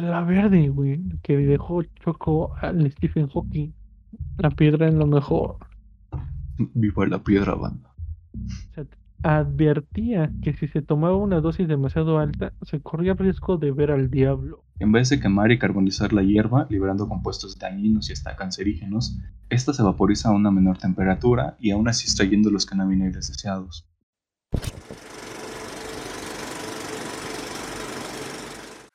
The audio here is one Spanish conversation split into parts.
La verde, güey, que dejó Choco al Stephen Hawking. La piedra es lo mejor. Viva la piedra, banda. Se advertía que si se tomaba una dosis demasiado alta, se corría riesgo de ver al diablo. En vez de quemar y carbonizar la hierba, liberando compuestos dañinos y hasta cancerígenos, esta se vaporiza a una menor temperatura y aún así extrayendo los cannabinoides deseados.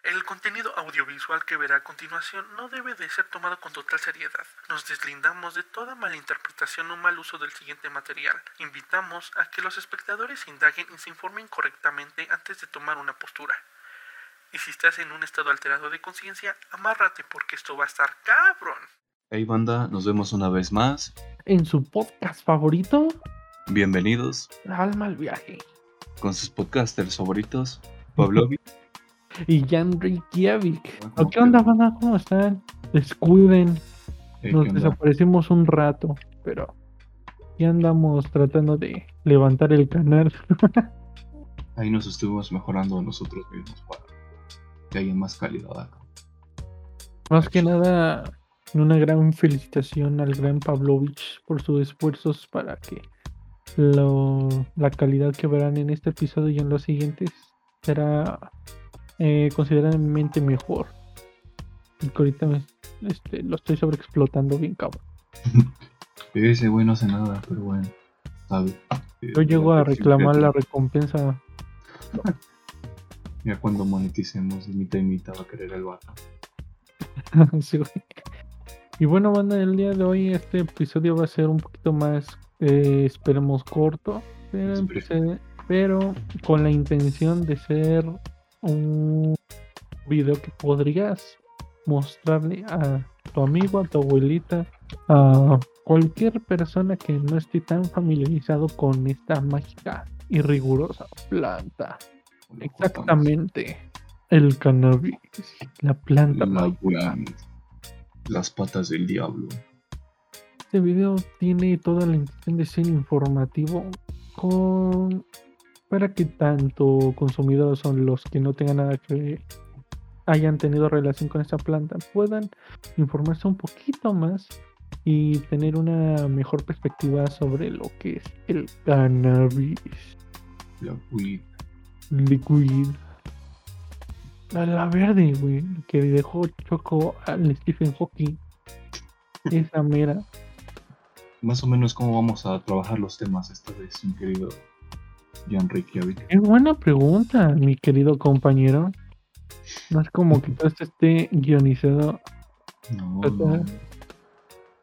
El contenido audiovisual que verá a continuación no debe de ser tomado con total seriedad. Nos deslindamos de toda malinterpretación o mal uso del siguiente material. Invitamos a que los espectadores indaguen y se informen correctamente antes de tomar una postura. Y si estás en un estado alterado de conciencia, amárrate porque esto va a estar cabrón. Hey banda, nos vemos una vez más. En su podcast favorito, Bienvenidos Alma al viaje. con sus podcasters favoritos, Pavlovi. Y Jan Reykjavik. ¿Cómo ¿Qué onda, banda? ¿Cómo están? Descuiden. Nos desaparecimos un rato, pero ya andamos tratando de levantar el canal. Ahí nos estuvimos mejorando nosotros mismos para que haya más calidad acá. Más que nada, una gran felicitación al gran Pavlovich por sus esfuerzos para que lo- la calidad que verán en este episodio y en los siguientes será eh, considerablemente mejor. Y que ahorita me- este, lo estoy sobreexplotando bien cabrón. Ese güey no hace nada, pero bueno. Sabe. Yo llego a reclamar la recompensa. Ya cuando moneticemos mitad y mitad va a querer el vato. Sí, güey. Y bueno, banda, el día de hoy este episodio va a ser un poquito más, eh, esperemos, corto, pero, empecé- pero con la intención de ser un video que podrías mostrarle a tu amigo, a tu abuelita, a cualquier persona que no esté tan familiarizado con esta mágica y rigurosa planta. Exactamente. El cannabis, la planta La mágica. Las patas del diablo. Este video tiene toda la intención de ser informativo con para que tanto consumidores son los que no tengan nada que hayan tenido relación con esta planta puedan informarse un poquito más y tener una mejor perspectiva sobre lo que es el cannabis La weed. liquid. La, la verde, güey, que dejó Choco al Stephen Hawking. Esa mera. Más o menos cómo vamos a trabajar los temas esta vez, mi querido Jan Reykjavik. Es buena pregunta, mi querido compañero. No es como que todo esto esté guionizado. No, Ajá. no.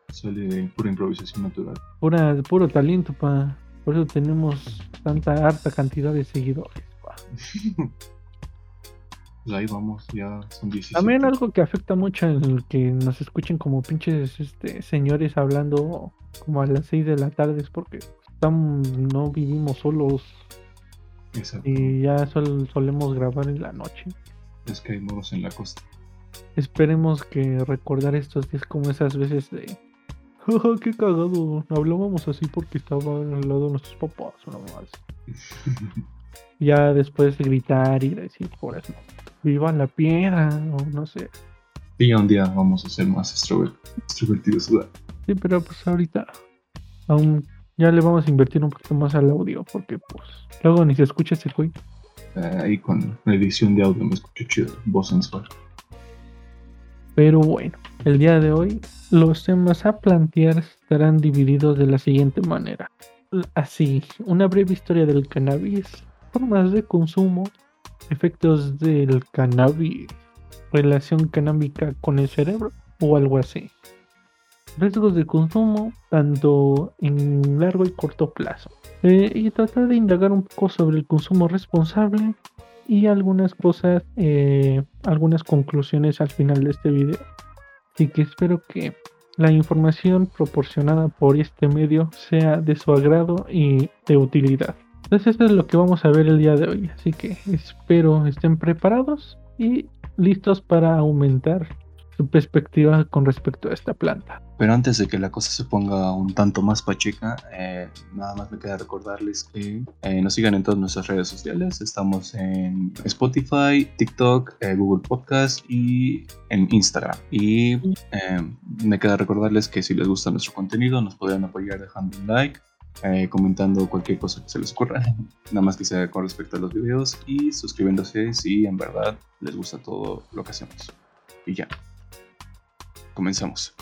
Sale de pura improvisación natural. Pura, puro talento, pa. Por eso tenemos tanta harta cantidad de seguidores, pa. Pues ahí vamos, ya son 17. También algo que afecta mucho el que nos escuchen como pinches este, señores hablando como a las 6 de la tarde es porque estamos, no vivimos solos Exacto. y ya sol- solemos grabar en la noche. Es que hay moros en la costa. Esperemos que recordar estos días como esas veces de. "Oh, qué cagado! Hablábamos así porque estaba al lado de nuestros papás, una más. Ya después gritar y decir por eso. Viva la piedra, o no sé. y un día vamos a ser más extrover- extrovertidos. ¿verdad? Sí, pero pues ahorita aún ya le vamos a invertir un poquito más al audio porque pues luego ni se escucha ese güey. Eh, ahí con la edición de audio me escucho chido. Voz sensual. Pero bueno, el día de hoy los temas a plantear estarán divididos de la siguiente manera. Así, una breve historia del cannabis, formas de consumo, efectos del cannabis, relación canábica con el cerebro o algo así. Riesgos de consumo, tanto en largo y corto plazo. Eh, y tratar de indagar un poco sobre el consumo responsable y algunas cosas, eh, algunas conclusiones al final de este video. Así que espero que la información proporcionada por este medio sea de su agrado y de utilidad. Entonces esto es lo que vamos a ver el día de hoy. Así que espero estén preparados y listos para aumentar su perspectiva con respecto a esta planta. Pero antes de que la cosa se ponga un tanto más pacheca, eh, nada más me queda recordarles que eh, nos sigan en todas nuestras redes sociales. Estamos en Spotify, TikTok, eh, Google Podcast y en Instagram. Y me queda recordarles que si les gusta nuestro contenido, nos podrían apoyar dejando un like. comentando cualquier cosa que se les ocurra, nada más que sea con respecto a los videos y suscribiéndose si en verdad les gusta todo lo que hacemos. Y ya. Comenzamos.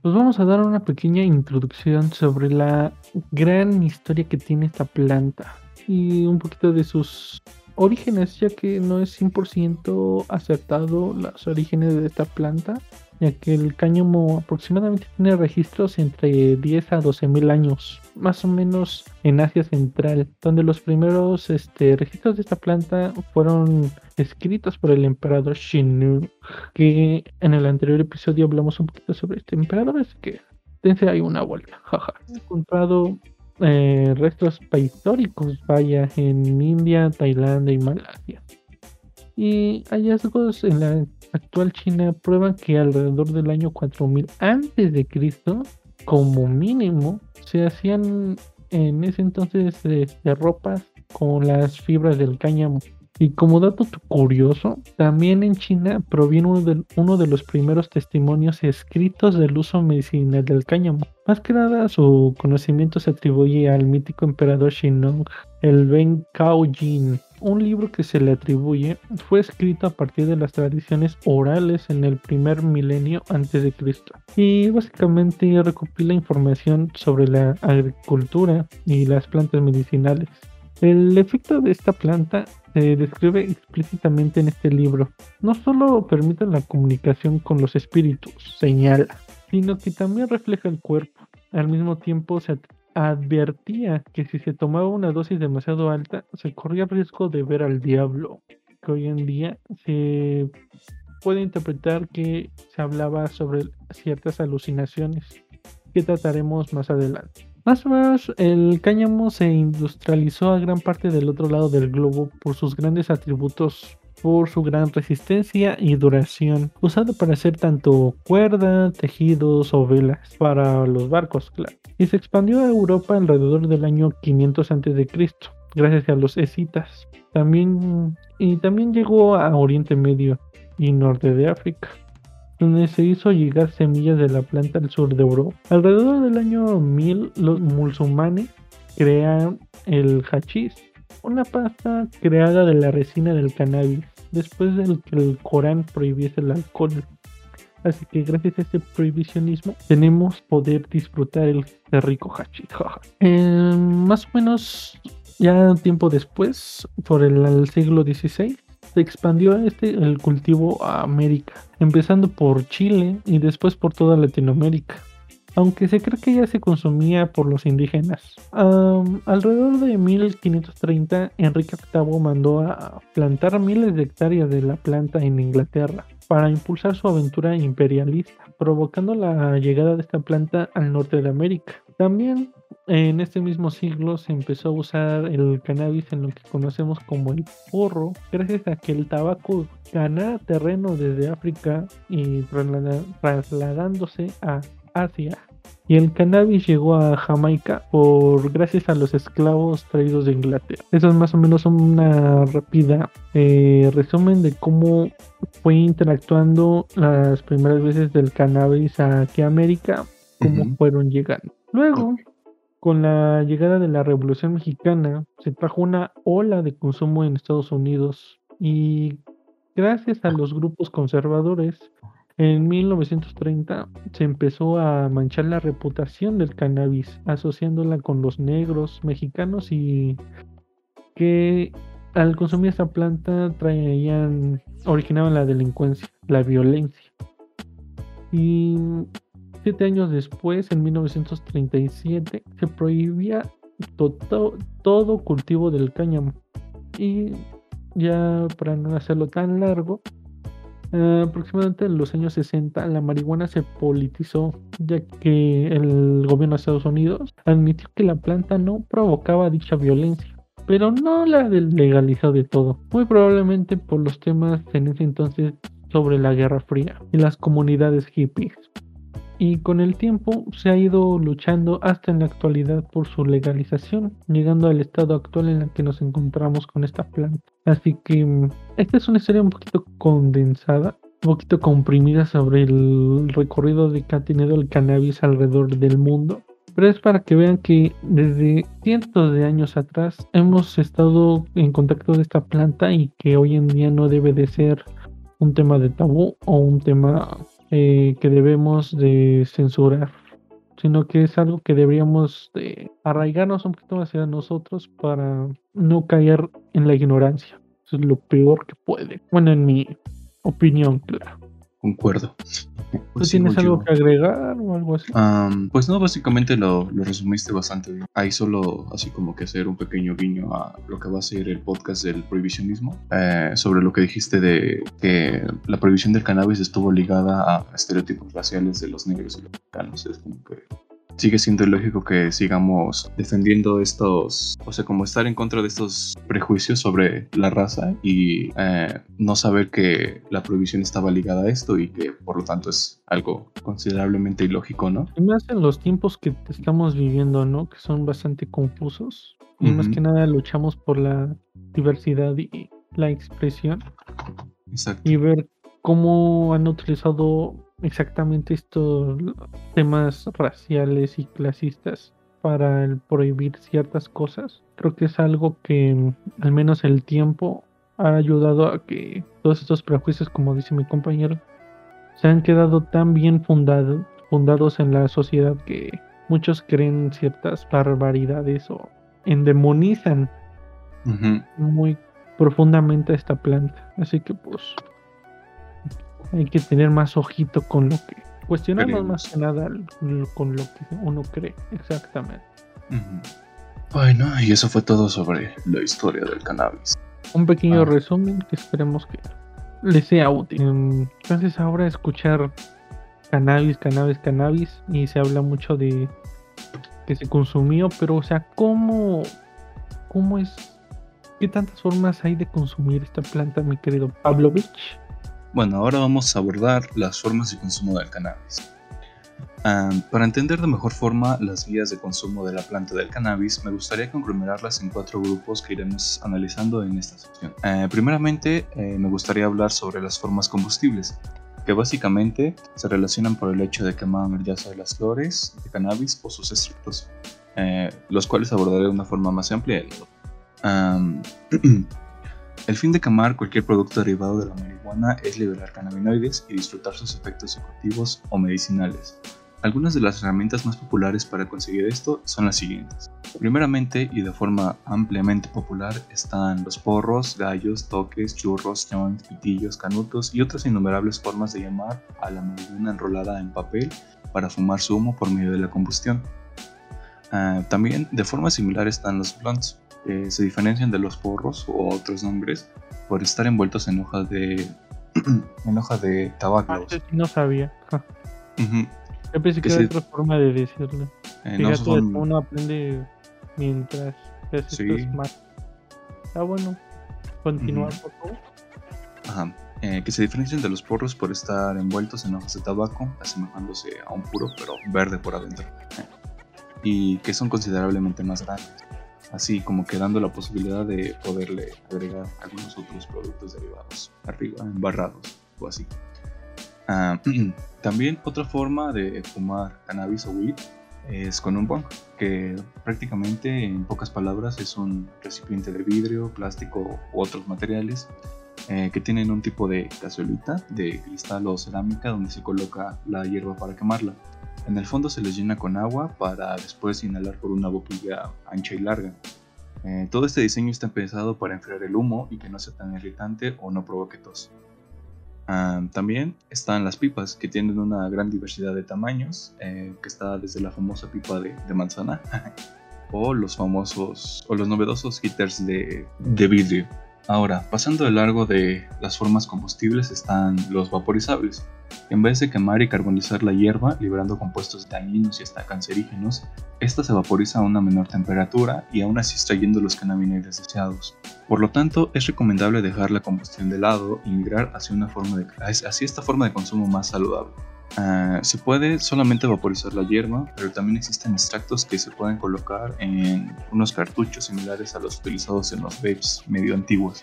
Pues vamos a dar una pequeña introducción sobre la gran historia que tiene esta planta y un poquito de sus orígenes, ya que no es 100% acertado los orígenes de esta planta, ya que el cáñamo aproximadamente tiene registros entre 10 a 12 mil años, más o menos en Asia Central, donde los primeros este, registros de esta planta fueron escritos por el emperador Shinu, que en el anterior episodio hablamos un poquito sobre este emperador, así que dense ahí una vuelta, jaja. He encontrado eh, restos prehistóricos, vaya, en India, Tailandia y Malasia. Y hallazgos en la actual China prueban que alrededor del año 4000 antes de Cristo, como mínimo, se hacían en ese entonces este, ropas con las fibras del cáñamo. Y como dato curioso, también en China proviene uno de, uno de, los primeros testimonios escritos del uso medicinal del cáñamo. Más que nada, su conocimiento se atribuye al mítico emperador Xinong, el Ben Cao Jin, un libro que se le atribuye fue escrito a partir de las tradiciones orales en el primer milenio antes de Cristo y básicamente recopila información sobre la agricultura y las plantas medicinales. El efecto de esta planta se describe explícitamente en este libro. No solo permite la comunicación con los espíritus, señala, sino que también refleja el cuerpo. Al mismo tiempo se advertía que si se tomaba una dosis demasiado alta se corría riesgo de ver al diablo, que hoy en día se puede interpretar que se hablaba sobre ciertas alucinaciones que trataremos más adelante. Más o menos, el cáñamo se industrializó a gran parte del otro lado del globo por sus grandes atributos por su gran resistencia y duración, usado para hacer tanto cuerda, tejidos o velas para los barcos, claro. Y se expandió a Europa alrededor del año 500 a.C., gracias a los escitas. También, y también llegó a Oriente Medio y norte de África, donde se hizo llegar semillas de la planta al sur de Europa. Alrededor del año 1000, los musulmanes crean el hachís, una pasta creada de la resina del cannabis, después de que el Corán prohibiese el alcohol. Así que gracias a este prohibicionismo tenemos poder disfrutar el rico hachi. Eh, más o menos ya tiempo después, por el, siglo XVI, se expandió este el cultivo a América, empezando por Chile y después por toda Latinoamérica aunque se cree que ya se consumía por los indígenas. alrededor de 1530, Enrique VIII mandó a plantar miles de hectáreas de la planta en Inglaterra para impulsar su aventura imperialista, provocando la llegada de esta planta al norte de América. También en este mismo siglo se empezó a usar el cannabis en lo que conocemos como el porro, gracias a que el tabaco ganara terreno desde África y trasladándose a Asia y el cannabis llegó a Jamaica por gracias a los esclavos traídos de Inglaterra. Eso es más o menos una rápida eh, resumen de cómo fue interactuando las primeras veces del cannabis aquí a América, cómo fueron llegando. Luego, con la llegada de la Revolución Mexicana, se trajo una ola de consumo en Estados Unidos y gracias a los grupos conservadores en 1930 se empezó a manchar la reputación del cannabis, asociándola con los negros mexicanos y que al consumir esta planta traían, originaban la delincuencia, la violencia. Y siete años después, en 1937, se prohibía todo cultivo del cáñamo. Y ya para no hacerlo tan largo, eh, aproximadamente en los años 60 la marihuana se politizó ya que el gobierno de Estados Unidos admitió que la planta no provocaba dicha violencia pero no la del legalizado de todo. Muy probablemente por los temas en ese entonces sobre la Guerra Fría y las comunidades hippies. Y con el tiempo se ha ido luchando hasta en la actualidad por su legalización, llegando al estado actual en el que nos encontramos con esta planta. Así que mm, esta es una historia un poquito condensada, un poquito comprimida sobre el recorrido de que ha tenido el cannabis alrededor del mundo. Pero es para que vean que desde cientos de años atrás hemos estado en contacto de esta planta y que hoy en día no debe de ser un tema de tabú o un tema eh, que debemos de censurar, sino que es algo que deberíamos de arraigarnos un poquito hacia nosotros para no caer en la ignorancia. Eso es lo peor que puede. Bueno, en mi opinión, claro. Concuerdo. ¿Tú Pues tienes algo yo. que agregar o algo así? Am, pues no, básicamente lo, lo resumiste bastante bien. Hay solo así como que hacer un pequeño guiño a lo que va a ser el podcast del prohibicionismo. eh, sobre lo que dijiste de que la prohibición del cannabis estuvo ligada a estereotipos raciales de los negros y los mexicanos. Es como que sigue siendo ilógico que sigamos defendiendo estos, o sea, como estar en contra de estos prejuicios sobre la raza y eh, no saber que la prohibición estaba ligada a esto y que por lo tanto es algo considerablemente ilógico, ¿no? Y más en los tiempos que estamos viviendo, ¿no? Que son bastante confusos. Y más que nada luchamos por la diversidad y la expresión. Exacto. y ver cómo han utilizado exactamente estos temas raciales y clasistas para el prohibir ciertas cosas. Creo que es algo que mm, al menos el tiempo ha ayudado a que todos estos prejuicios, como dice mi compañero, se han quedado tan bien fundado- fundados en la sociedad que muchos creen ciertas barbaridades o endemonizan muy profundamente a esta planta. Así que pues hay que tener más ojito con lo que cuestionarnos más que nada con lo que uno cree. Exactamente. Bueno, y eso fue todo sobre la historia del cannabis. Un pequeño Ah. resumen que esperemos que les sea útil. Em, Entonces ahora escuchar cannabis, cannabis, cannabis y se habla mucho de que se consumió, pero o sea, ¿cómo, cómo es? ¿Qué tantas formas hay de consumir esta planta, mi querido Pavlovich? Bueno, ahora vamos a abordar las formas de consumo del cannabis. Ah, para entender de mejor forma las vías de consumo de la planta del cannabis, me gustaría conglomerarlas en cuatro grupos que iremos analizando en esta sección. Eh, primeramente, eh, me gustaría hablar sobre las formas combustibles, que básicamente se relacionan por el hecho de quemar ya sea las flores de cannabis o sus extractos, eh, los cuales abordaré de una forma más amplia. Am, El fin de quemar cualquier producto derivado de la marihuana es liberar cannabinoides y disfrutar sus efectos psicoactivos o medicinales. Algunas de las herramientas más populares para conseguir esto son las siguientes. Primeramente y de forma ampliamente popular están los porros, gallos, toques, churros, joints, pitillos, canutos y otras innumerables formas de llamar a la marihuana enrolada en papel para fumar su humo por medio de la combustión. Ah, también de forma similar están los blunts, que se diferencian de los porros o otros nombres por estar envueltos en hojas de en hojas de tabaco. Ah, sí no sabía. Ja. Ujú. Yo pensé que Que era se- otra forma de decirlo. Eh, no son- uno aprende mientras hace Sí. más. Ah, bueno. Continuar, Ujú. por favor. Ajá. Eh, que se diferencian de los porros por estar envueltos en hojas de tabaco, asemejándose a un puro pero verde por adentro. Y que son considerablemente más grandes. Así como que dando la posibilidad de poderle agregar algunos otros productos derivados arriba, embarrados o así. Ah, también otra forma de fumar cannabis o weed es con un bong, que prácticamente en pocas palabras es un recipiente de vidrio, plástico u otros materiales eh, que tienen un tipo de cazuelita de cristal o cerámica donde se coloca la hierba para quemarla. En el fondo se les llena con agua para después inhalar por una boquilla ancha y larga. Eh, todo este diseño está pensado para enfriar el humo y que no sea tan irritante o no provoque tos. Ah, también están las pipas que tienen una gran diversidad de tamaños, eh, que está desde la famosa pipa de, manzana o los famosos o los novedosos heaters de, de vidrio. Ahora, pasando de largo de las formas combustibles están los vaporizables. En vez de quemar y carbonizar la hierba, liberando compuestos dañinos y hasta cancerígenos, esta se vaporiza a una menor temperatura y aún así extrayendo los cannabinoides deseados. Por lo tanto, es recomendable dejar la combustión de lado y migrar hacia, una forma de, hacia esta forma de consumo más saludable. Ah, se puede solamente vaporizar la hierba, pero también existen extractos que se pueden colocar en unos cartuchos similares a los utilizados en los vapes medio antiguos.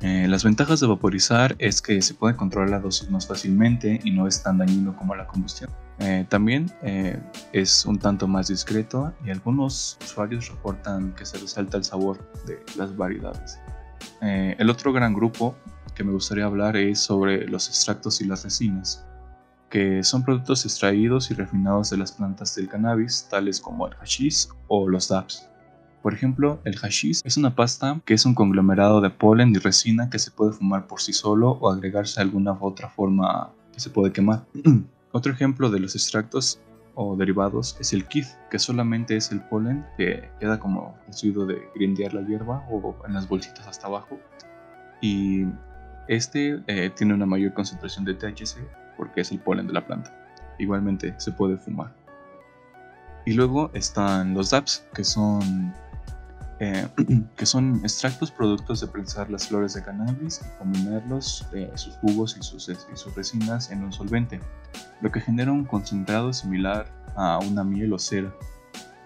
Eh, las ventajas de vaporizar es que se puede controlar la dosis más fácilmente y no es tan dañino como la combustión. Eh, también eh, es un tanto más discreto y algunos usuarios reportan que se resalta el sabor de las variedades. el otro gran grupo que me gustaría hablar es sobre los extractos y las resinas que son productos extraídos y refinados de las plantas del cannabis, tales como el hashish o los dabs. Por ejemplo, el hashish es una pasta que es un conglomerado de polen y resina que se puede fumar por sí solo o agregarse a alguna otra forma que se puede quemar. Otro ejemplo de los extractos o derivados es el kith, que solamente es el polen que queda como residuo de grindear la hierba o en las bolsitas hasta abajo. Y este eh, tiene una mayor concentración de THC porque es el polen de la planta. Igualmente se puede fumar. Y luego están los DAPs, que son, eh, que son extractos productos de prensar las flores de cannabis y combinarlos, eh, sus jugos y sus, y sus resinas en un solvente, lo que genera un concentrado similar a una miel o cera.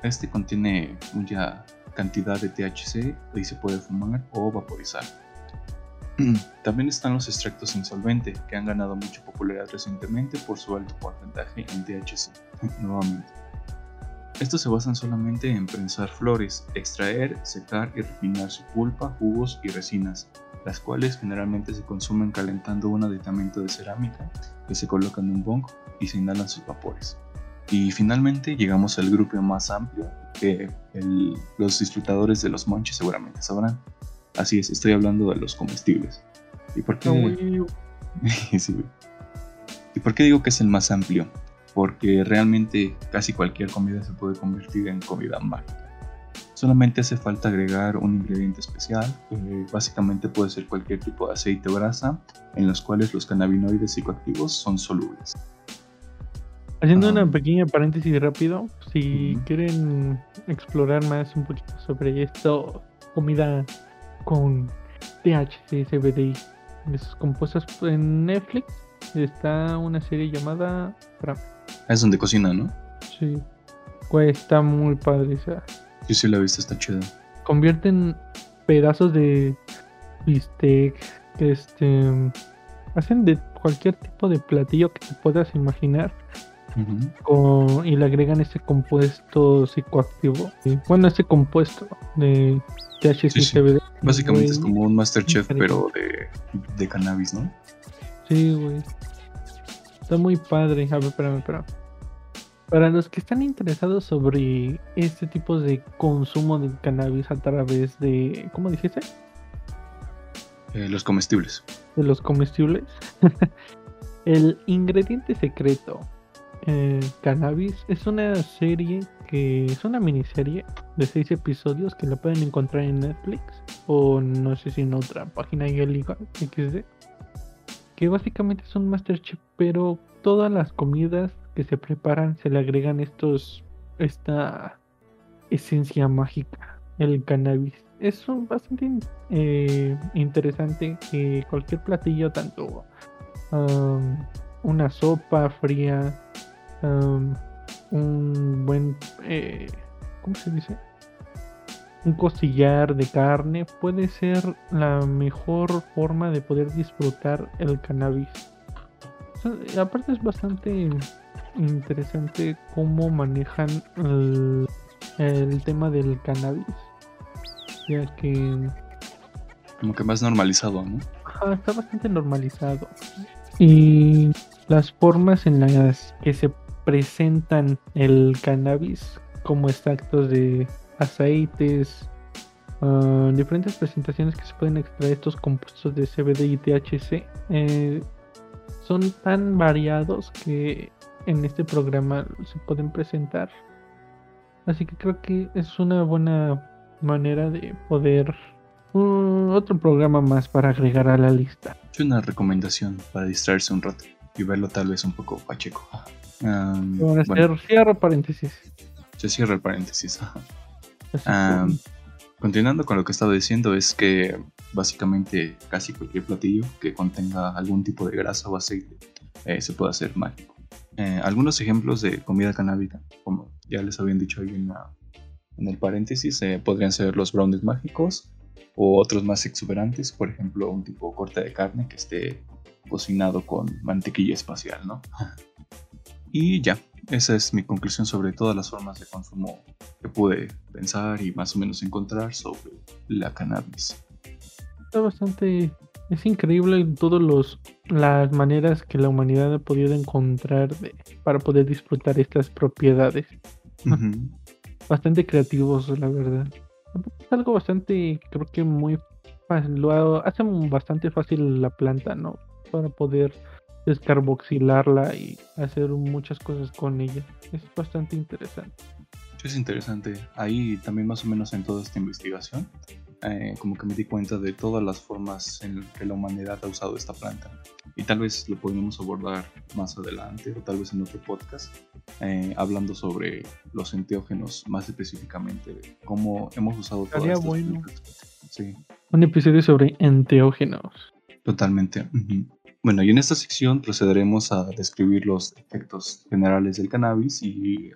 Este contiene mucha cantidad de THC y se puede fumar o vaporizar. También están los extractos insolvente, que han ganado mucha popularidad recientemente por su alto porcentaje en THC. Nuevamente. Estos se basan solamente en prensar flores, extraer, secar y refinar su pulpa, jugos y resinas, las cuales generalmente se consumen calentando un aditamento de cerámica que se coloca en un bong y se inhalan sus vapores. Y finalmente llegamos al grupo más amplio que los disfrutadores de los monches seguramente sabrán, Así es, estoy hablando de los comestibles. ¿Y por qué? ¿Y por qué digo que es el más amplio? Porque realmente casi cualquier comida se puede convertir en comida mágica. Solamente hace falta agregar un ingrediente especial, básicamente puede ser cualquier tipo de aceite o grasa, en los cuales los cannabinoides psicoactivos son solubles. Haciendo una pequeña paréntesis rápido, si quieren explorar más un poquito sobre esto, comida con THC, CBD sus compuestas en Netflix. Está una serie llamada Es donde cocina, ¿no? Sí. está muy padre. O sea, sí, sí, la vista está chida. Convierten pedazos de bistec, este, hacen de cualquier tipo de platillo que te puedas imaginar. y le agregan ese compuesto psicoactivo. Bueno, ese compuesto de Básicamente es como un Masterchef, pero de, de cannabis, ¿no? Sí, güey. Está muy padre. A ver, espérame, espérame. Para los que están interesados sobre este tipo de consumo de cannabis a través de. ¿Cómo dijiste? Eh, los comestibles. De los comestibles. El ingrediente secreto eh, Cannabis es una serie que es una miniserie de seis episodios que la pueden encontrar en Netflix o no sé si en otra página igual XD que básicamente es un Masterchef pero todas las comidas que se preparan se le agregan estos esta esencia mágica el cannabis. Es un bastante eh, interesante que cualquier platillo tanto um, una sopa fría un buen, eh, ¿cómo se dice? Un costillar de carne puede ser la mejor forma de poder disfrutar el cannabis. aparte es bastante interesante cómo manejan el, el tema del cannabis. Ya que... Como que más normalizado, ¿no? está bastante normalizado. Y las formas en las que se presentan el cannabis como extractos de aceites, ah, diferentes presentaciones que se pueden extraer estos compuestos de CBD y THC eh, son tan variados que en este programa se pueden presentar. Así que creo que es una buena manera de poder un- otro programa más para agregar a la lista. Es una recomendación para distraerse un rato y verlo tal vez un poco pacheco. Um, bueno, hacer cierro paréntesis. se cierra el paréntesis. Como- continuando con lo que estaba diciendo, es que básicamente casi cualquier platillo que contenga algún tipo de grasa o aceite eh, se puede hacer mágico. Eh, algunos ejemplos de comida canábica, como ya les habían dicho ahí en, la- en el paréntesis, eh, podrían ser los brownies mágicos o otros más exuberantes, por ejemplo, un tipo corte de carne que esté cocinado con mantequilla espacial, ¿no? Y ya, esa es mi conclusión sobre todas las formas de consumo que pude pensar y más o menos encontrar sobre la cannabis. está bastante es increíble todas los las maneras que la humanidad ha podido encontrar de- para poder disfrutar estas propiedades. Bastante creativos la verdad. Es algo bastante creo que muy fácil lo ha- hace bastante fácil la planta no para poder descarboxilarla y hacer muchas cosas con ella es bastante interesante Es interesante. Ahí también más o menos en toda esta investigación, eh, como que me di cuenta de todas las formas en que la humanidad ha usado esta planta. Y tal vez lo podríamos abordar más adelante o tal vez en otro podcast, eh, hablando sobre los enteógenos más específicamente, cómo hemos usado todas estas bueno. Sí. un episodio sobre enteógenos Totalmente. Bueno, y en esta sección procederemos a describir los efectos generales del cannabis y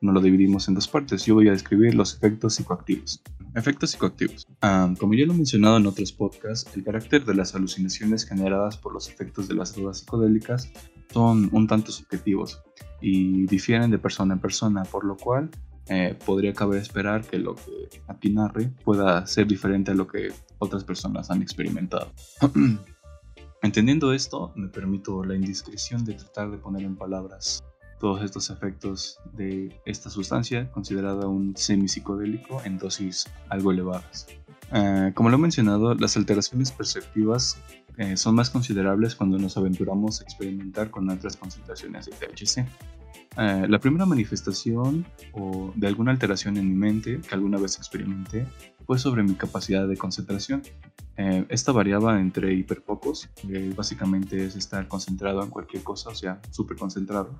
nos lo dividimos en dos partes. Yo voy a describir los efectos psicoactivos. Efectos psicoactivos. Ah, como ya lo he mencionado en otros podcasts, el carácter de las alucinaciones generadas por los efectos de las drogas psicodélicas son un tanto subjetivos y difieren de persona en persona, por lo cual eh, podría caber esperar que lo que aquí narre pueda ser diferente a lo que otras personas han experimentado. Entendiendo esto, me permito la indiscreción de tratar de poner en palabras todos estos efectos de esta sustancia considerada un semipsicodélico en dosis algo elevadas. Eh, como lo he mencionado, las alteraciones perceptivas eh, son más considerables cuando nos aventuramos a experimentar con altas concentraciones de THC. Eh, la primera manifestación o de alguna alteración en mi mente que alguna vez experimenté fue sobre mi capacidad de concentración. Eh, esta variaba entre hiperfocos, básicamente es estar concentrado en cualquier cosa, o sea, súper concentrado,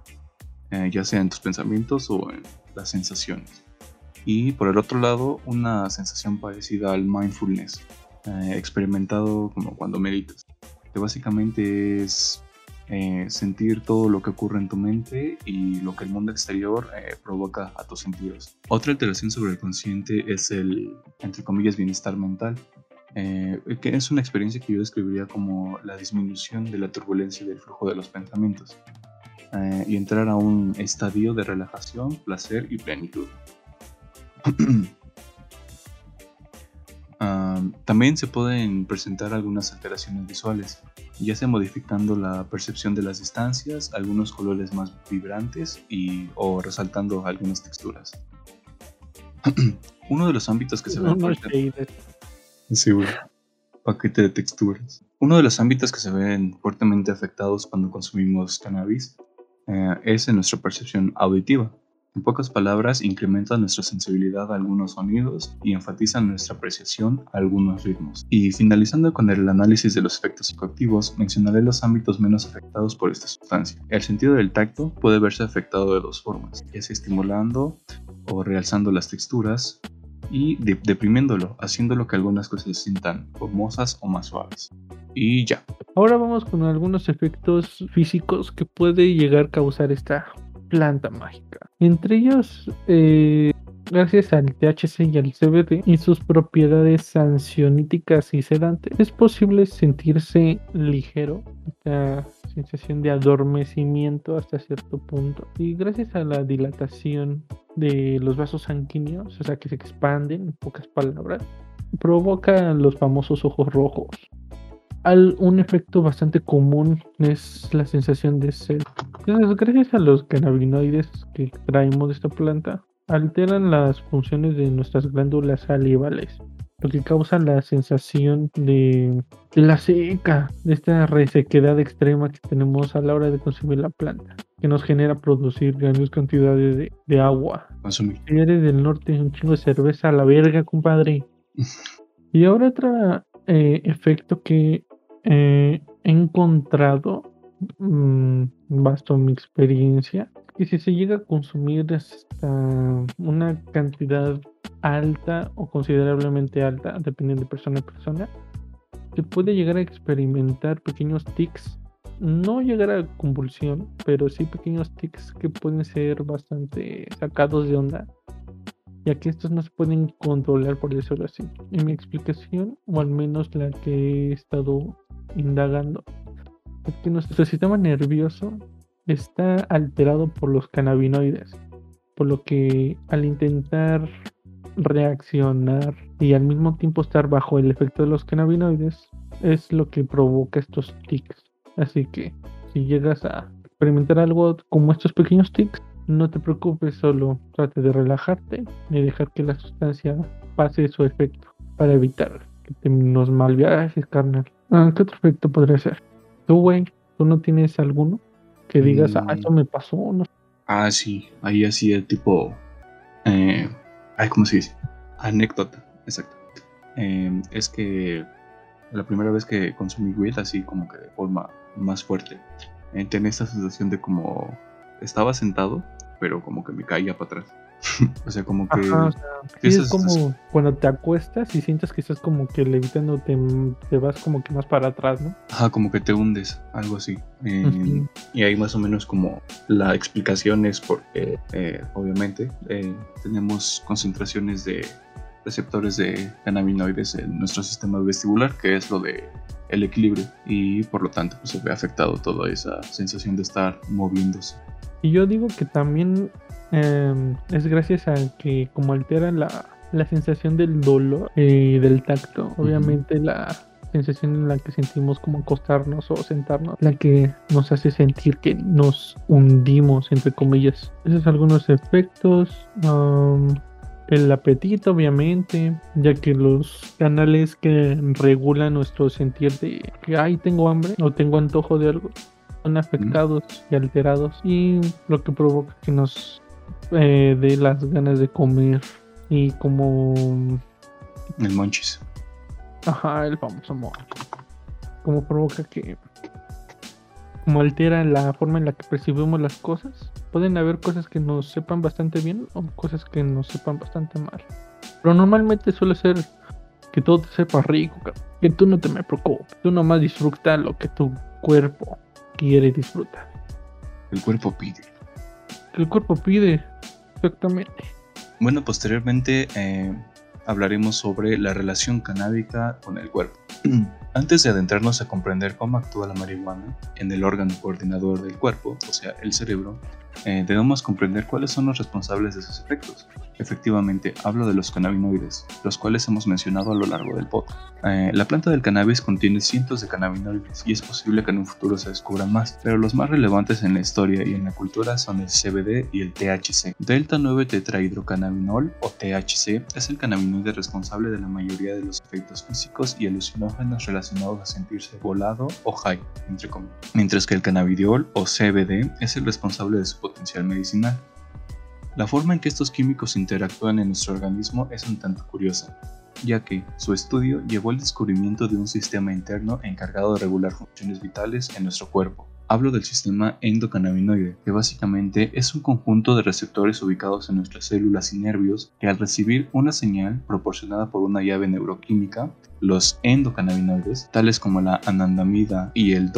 eh, ya sea en tus pensamientos o en las sensaciones. Y por el otro lado, una sensación parecida al mindfulness, eh, experimentado como cuando meditas, que básicamente es eh, sentir todo lo que ocurre en tu mente y lo que el mundo exterior eh, provoca a tus sentidos. Otra alteración sobre el consciente es el, entre comillas, bienestar mental, eh, que es una experiencia que yo describiría como la disminución de la turbulencia del flujo de los pensamientos y entrar a un estadio de relajación, placer y plenitud. Ah, también se pueden presentar algunas alteraciones visuales, ya sea modificando la percepción de las distancias, algunos colores más vibrantes y, o resaltando algunas texturas. Uno de los ámbitos que se ven. Sí, güey. Paquete de texturas. Uno de los ámbitos que se ven fuertemente afectados cuando consumimos cannabis eh, es en nuestra percepción auditiva. En pocas palabras, incrementa nuestra sensibilidad a algunos sonidos y enfatiza nuestra apreciación a algunos ritmos. Y finalizando con el análisis de los efectos psicoactivos, mencionaré los ámbitos menos afectados por esta sustancia. El sentido del tacto puede verse afectado de dos formas, ya sea estimulando o realzando las texturas, y de- deprimiéndolo, haciéndolo que algunas cosas se sientan formosas o más suaves. Y ya. Ahora vamos con algunos efectos físicos que puede llegar a causar esta planta mágica. Entre ellos, eh, gracias al THC y al CBD y sus propiedades ansiolíticas y sedantes, es posible sentirse ligero, sensación de adormecimiento hasta cierto punto. Y gracias a la dilatación de los vasos sanguíneos, o sea que se expanden, en pocas palabras, provoca los famosos ojos rojos. Al- un efecto bastante común es la sensación de sed. Entonces, gracias a los cannabinoides que traemos de esta planta, alteran las funciones de nuestras glándulas salivales, lo que causa la sensación de, de la seca, de esta resequedad extrema que tenemos a la hora de consumir la planta, que nos genera producir grandes cantidades de, de agua. Consumir. Si eres del norte, un chingo de cerveza a la verga, compadre. Y ahora otro eh, efecto que eh, he encontrado, mm, basto mi experiencia, que si se llega a consumir hasta una cantidad alta o considerablemente alta, dependiendo de persona a persona, se puede llegar a experimentar pequeños tics. No llegar a convulsión, pero sí pequeños tics que pueden ser bastante sacados de onda, ya que estos no se pueden controlar, por decirlo así. En mi explicación, o al menos la que he estado indagando, es que nuestro sistema nervioso está alterado por los cannabinoides, por lo que al intentar reaccionar y al mismo tiempo estar bajo el efecto de los cannabinoides es lo que provoca estos tics. Así que si llegas a experimentar algo como estos pequeños tics, no te preocupes, solo trate de relajarte y dejar que la sustancia pase su efecto para evitar que te nos malviajes, carnal. Ah, ¿Qué otro efecto podría ser? Tú, güey, ¿tú no tienes alguno? Que digas, ah, Mm. eso me pasó, no Ah, sí, ahí así el tipo. Eh, ay, ¿cómo se dice? Anécdota, exacto. Eh, es que la primera vez que consumí weed, así como que de forma más fuerte, eh, tenía esta sensación de como estaba sentado, pero como que me caía para atrás. o sea, como que. Ajá, o sea, sí, es como sensación- cuando te acuestas y sientes que estás como que levitando, te, te vas como que más para atrás, ¿no? Ajá, como que te hundes, algo así. Eh, Ujú. Y ahí más o menos como la explicación es porque eh, obviamente eh, tenemos concentraciones de receptores de cannabinoides en nuestro sistema vestibular, que es lo de el equilibrio y por lo tanto pues, se ve afectado toda esa sensación de estar moviéndose. Y yo digo que también em, es gracias a que como altera la, la sensación del dolor y del tacto, obviamente la sensación en la que sentimos como acostarnos o sentarnos, la que nos hace sentir que nos hundimos, entre comillas. Esos son algunos efectos. am, el apetito, obviamente, ya que los canales que regulan nuestro sentir de que, ay, tengo hambre o tengo antojo de algo, son afectados y alterados y lo que provoca que nos eh, dé las ganas de comer y como El monchis. ajá el famoso mo como provoca que como altera la forma en la que percibimos las cosas. Pueden haber cosas que nos sepan bastante bien o cosas que nos sepan bastante mal. Pero normalmente suele ser que todo te sepa rico que tú no te me preocupes tú nomás disfruta lo que tu cuerpo quiere disfrutar El cuerpo pide. el cuerpo pide. Exactamente. Bueno, posteriormente eh, hablaremos sobre la relación canábica con el cuerpo. Antes de adentrarnos a comprender cómo actúa la marihuana en el órgano coordinador del cuerpo, o sea, el cerebro, eh, debemos comprender cuáles son los responsables de sus efectos. Efectivamente, hablo de los cannabinoides, los cuales hemos mencionado a lo largo del podcast. Eh, la planta del cannabis contiene cientos de cannabinoides y es posible que en un futuro se descubran más, pero los más relevantes en la historia y en la cultura son el CBD y el THC. Delta 9 tetrahidrocannabinol o THC es el cannabinoide responsable de la mayoría de los efectos físicos y alucinógenos relacionados a sentirse volado o high, entre comillas, mientras que el cannabidiol o CBD es el responsable de su potencial medicinal. La forma en que estos químicos interactúan en nuestro organismo es un tanto curiosa, ya que su estudio llevó al descubrimiento de un sistema interno encargado de regular funciones vitales en nuestro cuerpo. Hablo del sistema endocannabinoide, que básicamente es un conjunto de receptores ubicados en nuestras células y nervios que al recibir una señal proporcionada por una llave neuroquímica, los endocannabinoides, tales como la anandamida y el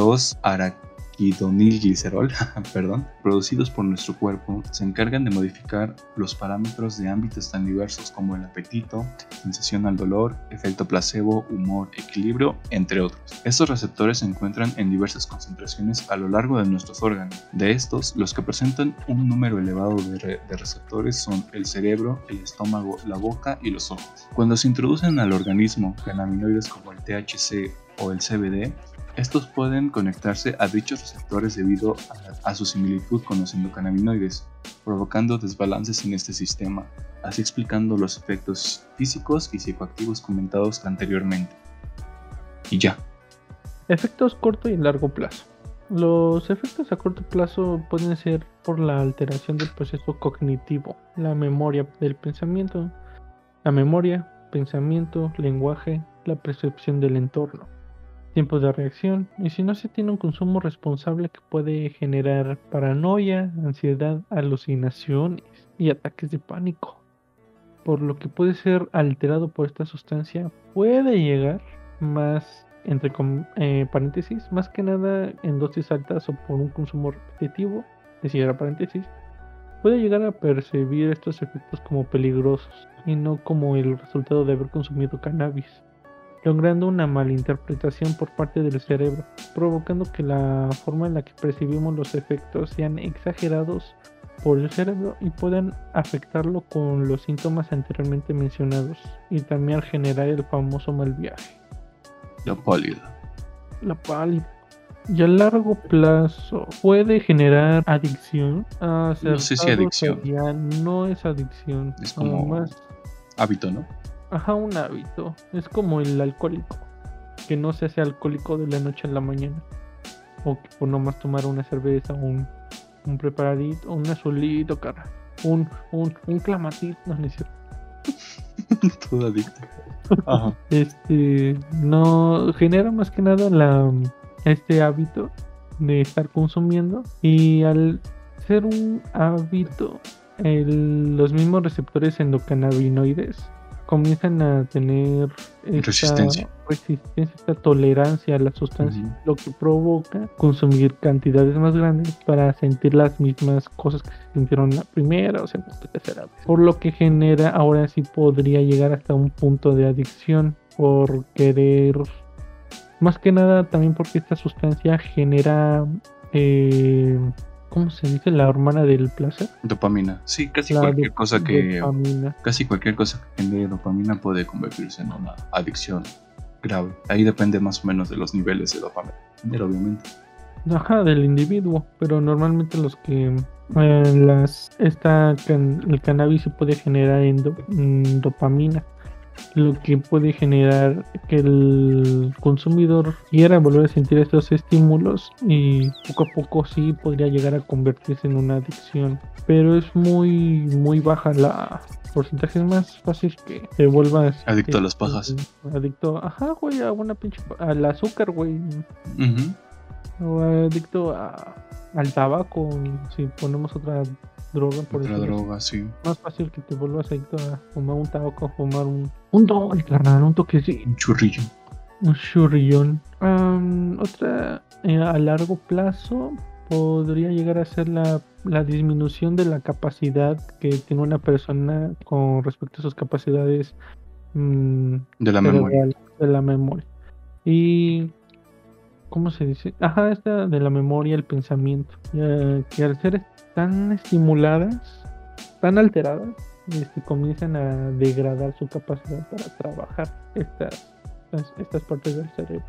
2-araquidonilglicerol, perdón, producidos por nuestro cuerpo, se encargan de modificar los parámetros de ámbitos tan diversos como el apetito, sensación al dolor, efecto placebo, humor, equilibrio, entre otros. Estos receptores se encuentran en diversas concentraciones a lo largo de nuestros órganos. De estos, los que presentan un número elevado de, de receptores son el cerebro, el estómago, la boca y los ojos. Cuando se introducen al organismo cannabinoides como el THC o el CBD, estos pueden conectarse a dichos receptores debido a, su similitud con los endocannabinoides, provocando desbalances en este sistema, así explicando los efectos físicos y psicoactivos comentados anteriormente. Y ya. Efectos corto y largo plazo. Los efectos a corto plazo pueden ser por la alteración del proceso cognitivo, la memoria del pensamiento, la memoria, pensamiento, lenguaje, la percepción del entorno, tiempo de reacción y si no se tiene un consumo responsable que puede generar paranoia, ansiedad, alucinaciones y ataques de pánico. Por lo que puede ser alterado por esta sustancia, puede llegar más entre eh, paréntesis, más que nada en dosis altas o por un consumo repetitivo, cierra paréntesis, puede llegar a percibir estos efectos como peligrosos y no como el resultado de haber consumido cannabis, logrando una malinterpretación por parte del cerebro, provocando que la forma en la que percibimos los efectos sean exagerados por el cerebro y puedan afectarlo con los síntomas anteriormente mencionados y también generar el famoso mal viaje. La pálida. La pálida. Y a largo plazo puede generar adicción. no sé si adicción. no es adicción. Es como más hábito, ¿no? Ajá, un hábito. Es como el alcohólico. Que no se hace alcohólico de la noche a la mañana. O que por nomás tomar una cerveza, un, un preparadito, un azulito, cara. Un, un, un clamatito, no, es cierto. Todo adicto. Este no genera más que nada la este hábito de estar consumiendo y al ser un hábito los mismos receptores endocannabinoides comienzan a tener esta resistencia. esta tolerancia a la sustancia, lo que provoca consumir cantidades más grandes para sentir las mismas cosas que se sintieron la primera o segunda o tercera vez. Por lo que genera, ahora sí podría llegar hasta un punto de adicción por querer, más que nada también porque esta sustancia genera... Eh, ¿cómo se dice? La hormona del placer. Dopamina. Sí, casi cualquier cosa que casi cualquier cosa que genere dopamina puede convertirse en una adicción grave. Ahí depende más o menos de los niveles de dopamina, obviamente. Ajá, del individuo, pero normalmente los que eh, las esta el cannabis se puede generar en mm, dopamina lo que puede generar que el consumidor quiera volver a sentir estos estímulos y poco a poco sí podría llegar a convertirse en una adicción. Pero es muy muy baja la porcentaje es más fácil que te vuelvas adicto a las pajas. Adicto ajá güey a una pinche al azúcar güey. O adicto a, al tabaco si ponemos otra droga por Otra droga, sí. Más fácil que te vuelvas adicto a fumar un tabaco, fumar un. Un toque, carnal, un sí Un churrillo. Un churrillón. otra eh, a largo plazo podría llegar a ser la, la, disminución de la capacidad que tiene una persona con respecto a sus capacidades mm, de la memoria. De la memoria. Y ¿cómo se dice? Ajá, esta de la memoria, el pensamiento. que al ser tan estimuladas, tan alteradas, este, comienzan a degradar su capacidad para trabajar estas, estas, partes del cerebro.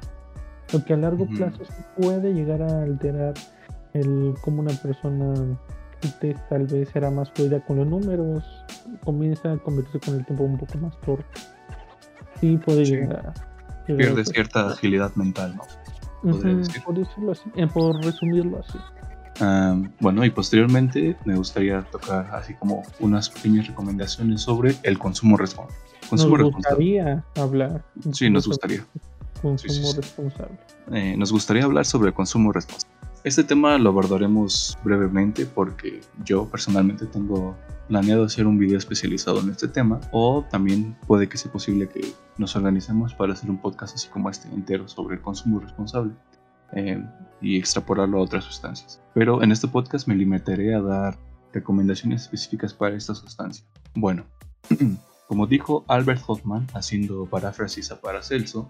Lo que a largo plazo puede llegar a alterar el cómo una persona tal vez era más fluida con los números, comienza a convertirse con el tiempo un poco más torpe. Sí, puede llegar a. Pierde cierta agilidad mental, ¿no? Por, decirlo así, eh, por resumirlo así bueno, y posteriormente me gustaría tocar así como unas pequeñas recomendaciones sobre el consumo responsable. Consumo nos gustaría hablar. Sí, nos gustaría. Consumo responsable. Eh, nos gustaría hablar sobre el consumo responsable. Este tema lo abordaremos brevemente porque yo personalmente tengo planeado hacer un video especializado en este tema o también puede que sea posible que nos organicemos para hacer un podcast así como este entero sobre el consumo responsable. Eh, y extrapolarlo a otras sustancias. Pero en este podcast me limitaré a dar recomendaciones específicas para esta sustancia. Bueno, como dijo Albert Hoffman, haciendo paráfrasis a Paracelso,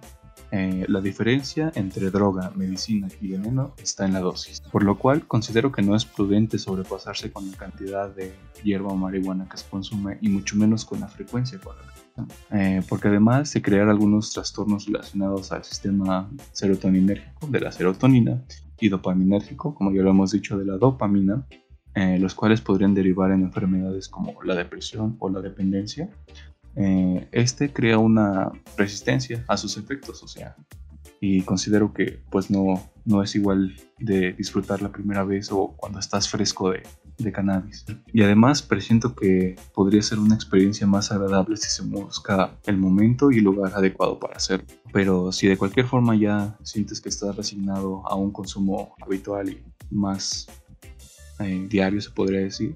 eh, la diferencia entre droga, medicina y veneno está en la dosis, por lo cual considero que no es prudente sobrepasarse con la cantidad de hierba o marihuana que se consume y mucho menos con la frecuencia con la eh, porque además se crear algunos trastornos relacionados al sistema serotoninérgico de la serotonina y dopaminérgico, como ya lo hemos dicho, de la dopamina, eh, los cuales podrían derivar en enfermedades como la depresión o la dependencia, eh, este crea una resistencia a sus efectos, o sea, y considero que pues no, no es igual de disfrutar la primera vez o cuando estás fresco de, de cannabis. Y además presiento que podría ser una experiencia más agradable si se busca el momento y lugar adecuado para hacerlo. Pero si de cualquier forma ya sientes que estás resignado a un consumo habitual y más eh, diario, se podría decir,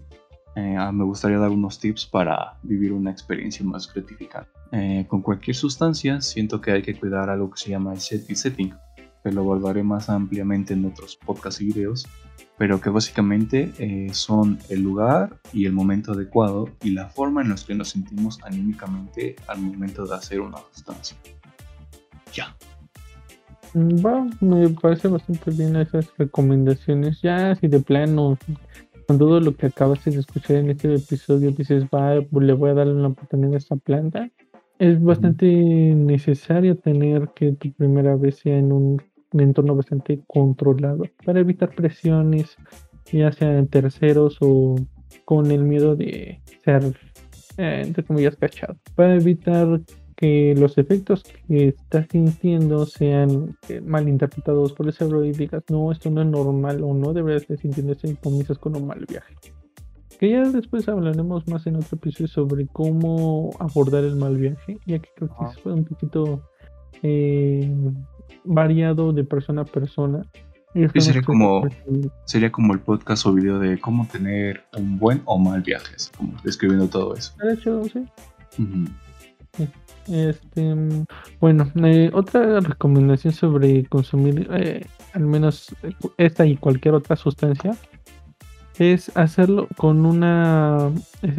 eh, ah, me gustaría dar unos tips para vivir una experiencia más gratificante. Eh, con cualquier sustancia, siento que hay que cuidar algo que se llama el set setting, que lo abordaré más ampliamente en otros podcasts y videos, pero que básicamente eh, son el lugar y el momento adecuado y la forma en la que nos sentimos anímicamente al momento de hacer una sustancia. Ya. Va, me parece bastante bien esas recomendaciones. Ya, si de plano, con todo lo que acabas de escuchar en este episodio, dices, va, le voy a darle una oportunidad a esta planta. Es bastante necesario tener que tu primera vez sea en un entorno bastante controlado para evitar presiones, ya sea en terceros o con el miedo de ser, eh, entre comillas, cachado. Para evitar que los efectos que estás sintiendo sean eh, malinterpretados por el cerebro y digas, no, esto no es normal o no deberías estar sintiendo esto y comienzas con un mal viaje. Que ya después hablaremos más en otro episodio sobre cómo abordar el mal viaje, ya que creo que fue un poquito eh, variado de persona a persona. sería como, sería como el podcast o video de cómo tener un buen o mal viaje, como describiendo todo eso. De hecho, sí. Este, bueno, eh, otra recomendación sobre consumir eh, al menos esta y cualquier otra sustancia es hacerlo con una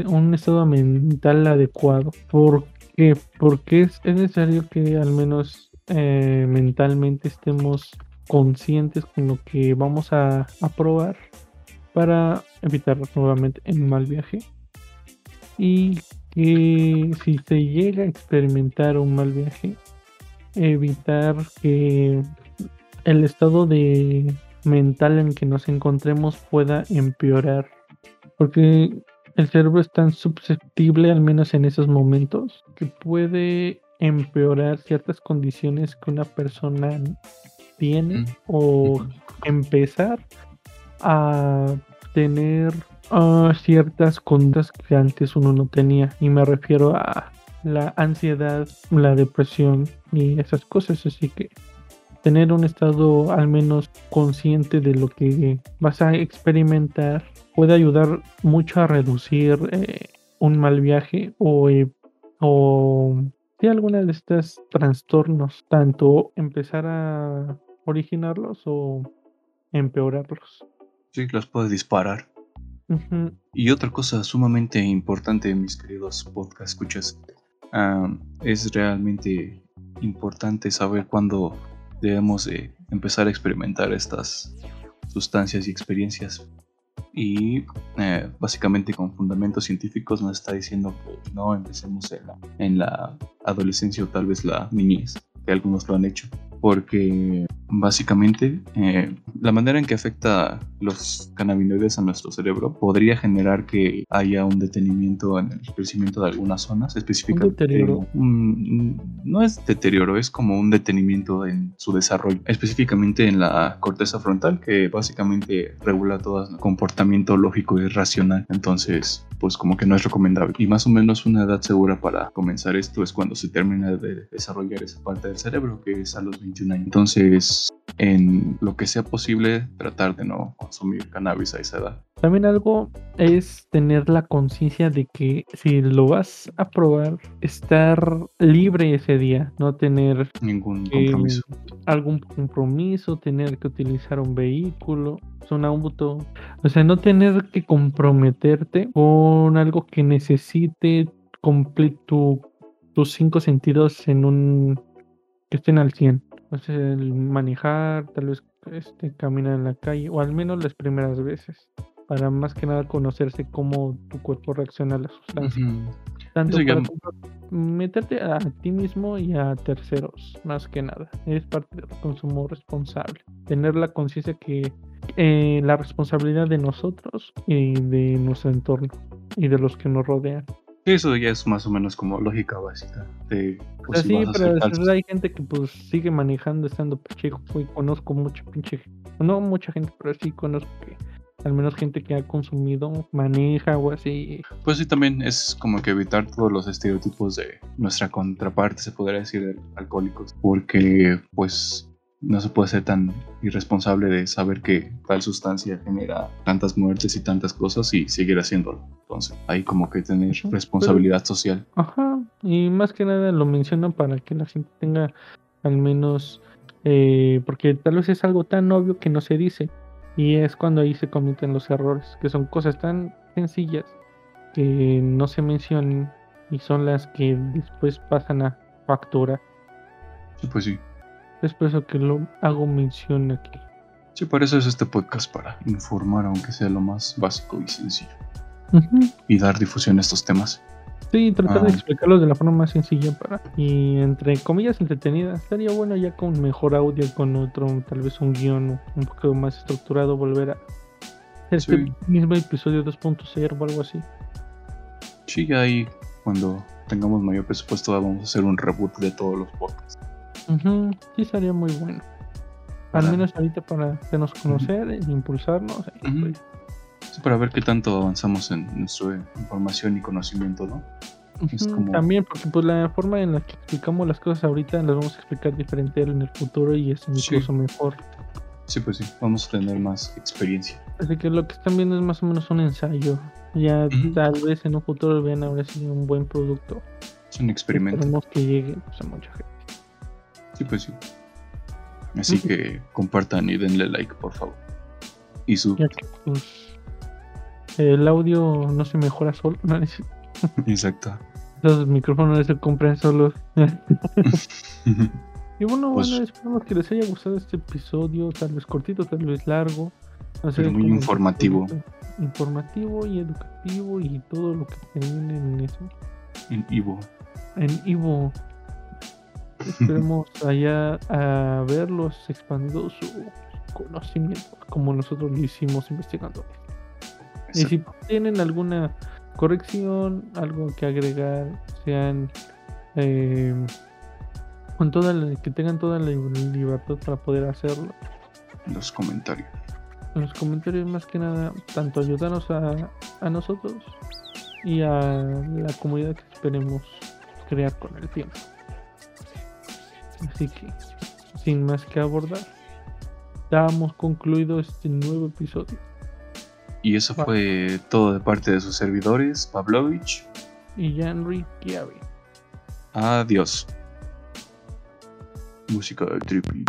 un estado mental adecuado. ¿Por qué? Porque es, es necesario que al menos eh, mentalmente estemos conscientes con lo que vamos a, probar para evitar nuevamente el mal viaje y que si se llega a experimentar un mal viaje evitar que el estado de mental en que nos encontremos pueda empeorar. Porque el cerebro es tan susceptible al menos en esos momentos que puede empeorar ciertas condiciones que una persona tiene o empezar a tener ah, ciertas conductas que antes uno no tenía. Y me refiero a la ansiedad, la depresión y esas cosas. Así que tener un estado al menos consciente de lo que vas a experimentar puede ayudar mucho a reducir eh, un mal viaje o, eh, o si alguna de estos trastornos, tanto empezar a originarlos o empeorarlos. Sí, los puede disparar. Y otra cosa sumamente importante, mis queridos podcast escuchas, es realmente importante saber cuándo debemos empezar a experimentar estas sustancias y experiencias. Y eh, básicamente con fundamentos científicos nos está diciendo que no empecemos en la, en la adolescencia o tal vez la niñez, que algunos lo han hecho, porque básicamente eh, la manera en que afecta los cannabinoides a nuestro cerebro podría generar que haya un detenimiento en el crecimiento de algunas zonas, específicamente. ¿Un deterioro? No es deterioro, es como un detenimiento en su desarrollo, específicamente en la corteza frontal, que básicamente regula todo el comportamiento lógico y racional. Entonces, pues como que no es recomendable. Y más o menos una edad segura para comenzar esto es cuando se termina de desarrollar esa parte del cerebro, que es a los 20 entonces, en lo que sea posible, tratar de no consumir cannabis a esa edad. También algo es tener la conciencia de que si lo vas a probar, estar libre ese día, no tener ningún eh, compromiso. Algún compromiso, tener que utilizar un vehículo, un auto, o sea, no tener que comprometerte con algo que necesite cumplir tus cinco sentidos en un que estén al 100 el manejar, tal vez este, caminar en la calle, o al menos las primeras veces, para más que nada conocerse cómo tu cuerpo reacciona a la sustancia. Tanto para meterte a ti mismo y a terceros, más que nada. Es parte del consumo responsable. Tener la conciencia que eh, la responsabilidad de nosotros y de nuestro entorno y de los que nos rodean. Eso ya es más o menos como lógica básica. De, pues, sí, pero hay gente que pues sigue manejando estando pacheco y conozco mucha pinche no mucha gente, pero sí conozco que al menos gente que ha consumido maneja o así. Pues sí, también es como que evitar todos los estereotipos de nuestra contraparte, se podría decir, de alcohólicos, porque pues no se puede ser tan irresponsable de saber que tal sustancia genera tantas muertes y tantas cosas y seguir haciéndolo. Entonces, hay como que tener responsabilidad social. Ajá, y más que nada lo menciono para que la gente tenga al menos, eh, porque tal vez es algo tan obvio que no se dice, y es cuando ahí se cometen los errores, que son cosas tan sencillas que no se mencionan y son las que después pasan a factura. Sí, pues sí. Es por eso que lo hago mención aquí. Sí, para eso es este podcast, para informar, aunque sea lo más básico y sencillo. Y dar difusión a estos temas. Sí, tratar de ah. explicarlos de la forma más sencilla para y entre comillas entretenida. Estaría bueno ya con mejor audio, con otro, tal vez un guion un poco más estructurado, volver a este mismo episodio 2.0 o algo así. Sí, ahí cuando tengamos mayor presupuesto vamos a hacer un reboot de todos los podcasts. Sí, sería muy bueno. Al menos ahorita para hacernos conocer, e impulsarnos. Pues. para ver qué tanto avanzamos en nuestra información y conocimiento, ¿no? También, porque pues la forma en la que explicamos las cosas ahorita las vamos a explicar diferente en el futuro y es incluso mejor. Sí, pues sí, vamos a tener más experiencia. Así que lo que están viendo es más o menos un ensayo. Ya tal vez en un futuro vean ahora sí un buen producto. Es un experimento. Esperemos que llegue pues, a mucha gente. Sí, pues sí. Así que compartan y denle like, por favor. Y su. Pues, el audio no se mejora solo. Exacto. Los micrófonos se compran solos. y bueno, pues bueno, esperamos que les haya gustado este episodio, tal vez cortito, tal vez largo. pero muy informativo. Informativo y educativo y todo lo que tienen en eso. En Ivo. En Ivo. Esperemos allá a verlos expandiendo su conocimiento como nosotros lo hicimos investigando. Y si tienen alguna corrección, algo que agregar, sean eh, con toda que tengan toda la libertad para poder hacerlo. En los comentarios. En los comentarios más que nada, tanto ayudarnos a, a nosotros y a la comunidad que esperemos crear con el tiempo. Así que, sin más que abordar, damos concluido este nuevo episodio. Y eso fue todo de parte de sus servidores, Pavlovich y Janry Kiavi. Adiós. Música de trippy.